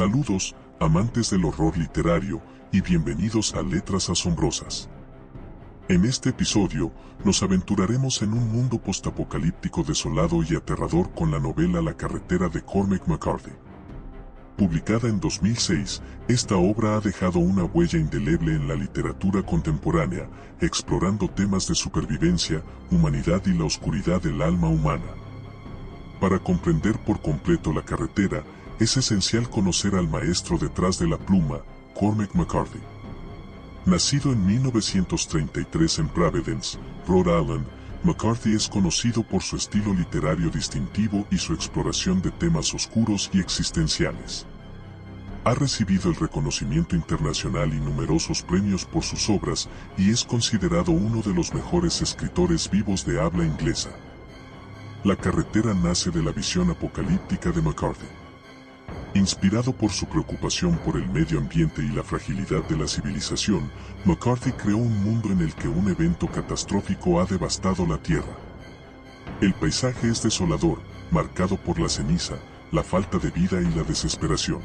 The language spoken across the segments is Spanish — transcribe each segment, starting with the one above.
Saludos, amantes del horror literario, y bienvenidos a Letras Asombrosas. En este episodio, nos aventuraremos en un mundo postapocalíptico desolado y aterrador con la novela La carretera de Cormac McCarthy. Publicada en 2006, esta obra ha dejado una huella indeleble en la literatura contemporánea, explorando temas de supervivencia, humanidad y la oscuridad del alma humana. Para comprender por completo la carretera, es esencial conocer al maestro detrás de la pluma, Cormac McCarthy. Nacido en 1933 en Providence, Rhode Island, McCarthy es conocido por su estilo literario distintivo y su exploración de temas oscuros y existenciales. Ha recibido el reconocimiento internacional y numerosos premios por sus obras y es considerado uno de los mejores escritores vivos de habla inglesa. La carretera nace de la visión apocalíptica de McCarthy. Inspirado por su preocupación por el medio ambiente y la fragilidad de la civilización, McCarthy creó un mundo en el que un evento catastrófico ha devastado la Tierra. El paisaje es desolador, marcado por la ceniza, la falta de vida y la desesperación.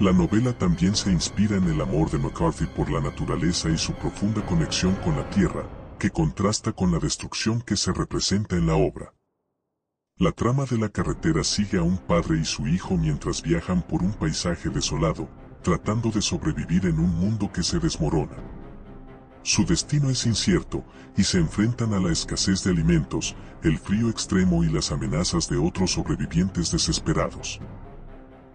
La novela también se inspira en el amor de McCarthy por la naturaleza y su profunda conexión con la Tierra, que contrasta con la destrucción que se representa en la obra. La trama de la carretera sigue a un padre y su hijo mientras viajan por un paisaje desolado, tratando de sobrevivir en un mundo que se desmorona. Su destino es incierto, y se enfrentan a la escasez de alimentos, el frío extremo y las amenazas de otros sobrevivientes desesperados.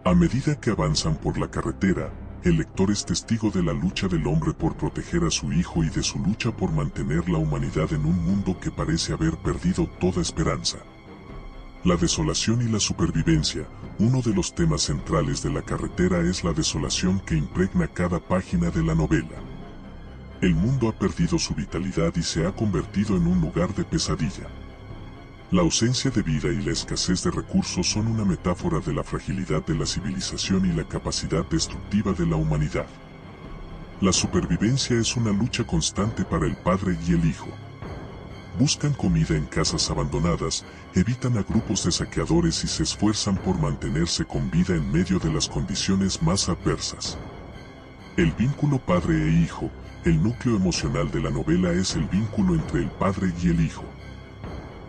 A medida que avanzan por la carretera, el lector es testigo de la lucha del hombre por proteger a su hijo y de su lucha por mantener la humanidad en un mundo que parece haber perdido toda esperanza. La desolación y la supervivencia, uno de los temas centrales de la carretera es la desolación que impregna cada página de la novela. El mundo ha perdido su vitalidad y se ha convertido en un lugar de pesadilla. La ausencia de vida y la escasez de recursos son una metáfora de la fragilidad de la civilización y la capacidad destructiva de la humanidad. La supervivencia es una lucha constante para el padre y el hijo. Buscan comida en casas abandonadas, evitan a grupos de saqueadores y se esfuerzan por mantenerse con vida en medio de las condiciones más adversas. El vínculo padre e hijo, el núcleo emocional de la novela es el vínculo entre el padre y el hijo.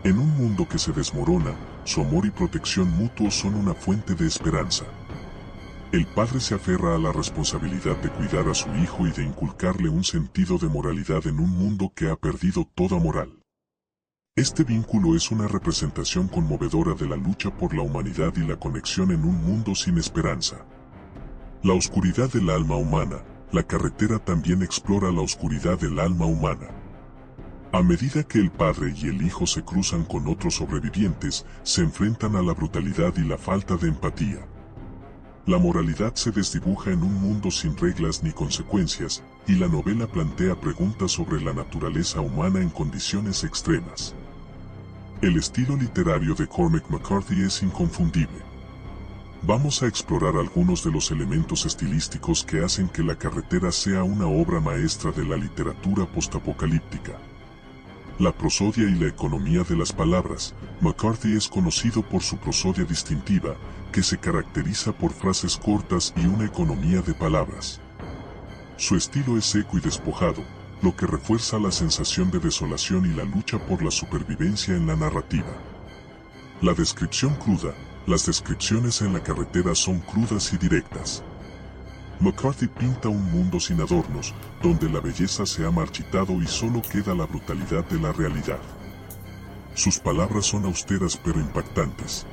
En un mundo que se desmorona, su amor y protección mutuos son una fuente de esperanza. El padre se aferra a la responsabilidad de cuidar a su hijo y de inculcarle un sentido de moralidad en un mundo que ha perdido toda moral. Este vínculo es una representación conmovedora de la lucha por la humanidad y la conexión en un mundo sin esperanza. La oscuridad del alma humana, la carretera también explora la oscuridad del alma humana. A medida que el padre y el hijo se cruzan con otros sobrevivientes, se enfrentan a la brutalidad y la falta de empatía. La moralidad se desdibuja en un mundo sin reglas ni consecuencias, y la novela plantea preguntas sobre la naturaleza humana en condiciones extremas. El estilo literario de Cormac McCarthy es inconfundible. Vamos a explorar algunos de los elementos estilísticos que hacen que La carretera sea una obra maestra de la literatura postapocalíptica. La prosodia y la economía de las palabras, McCarthy es conocido por su prosodia distintiva, que se caracteriza por frases cortas y una economía de palabras. Su estilo es seco y despojado, lo que refuerza la sensación de desolación y la lucha por la supervivencia en la narrativa. La descripción cruda, las descripciones en la carretera son crudas y directas. McCarthy pinta un mundo sin adornos, donde la belleza se ha marchitado y solo queda la brutalidad de la realidad. Sus palabras son austeras pero impactantes,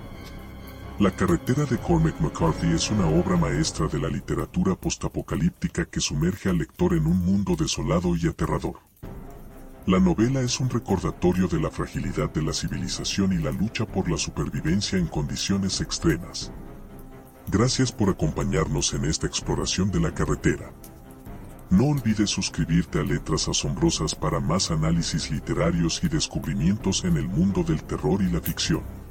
la carretera de Cormac McCarthy es una obra maestra de la literatura postapocalíptica que sumerge al lector en un mundo desolado y aterrador. La novela es un recordatorio de la fragilidad de la civilización y la lucha por la supervivencia en condiciones extremas. Gracias por acompañarnos en esta exploración de la carretera. No olvides suscribirte a Letras Asombrosas para más análisis literarios y descubrimientos en el mundo del terror y la ficción.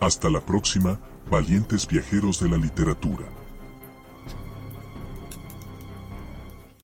Hasta la próxima, valientes viajeros de la literatura.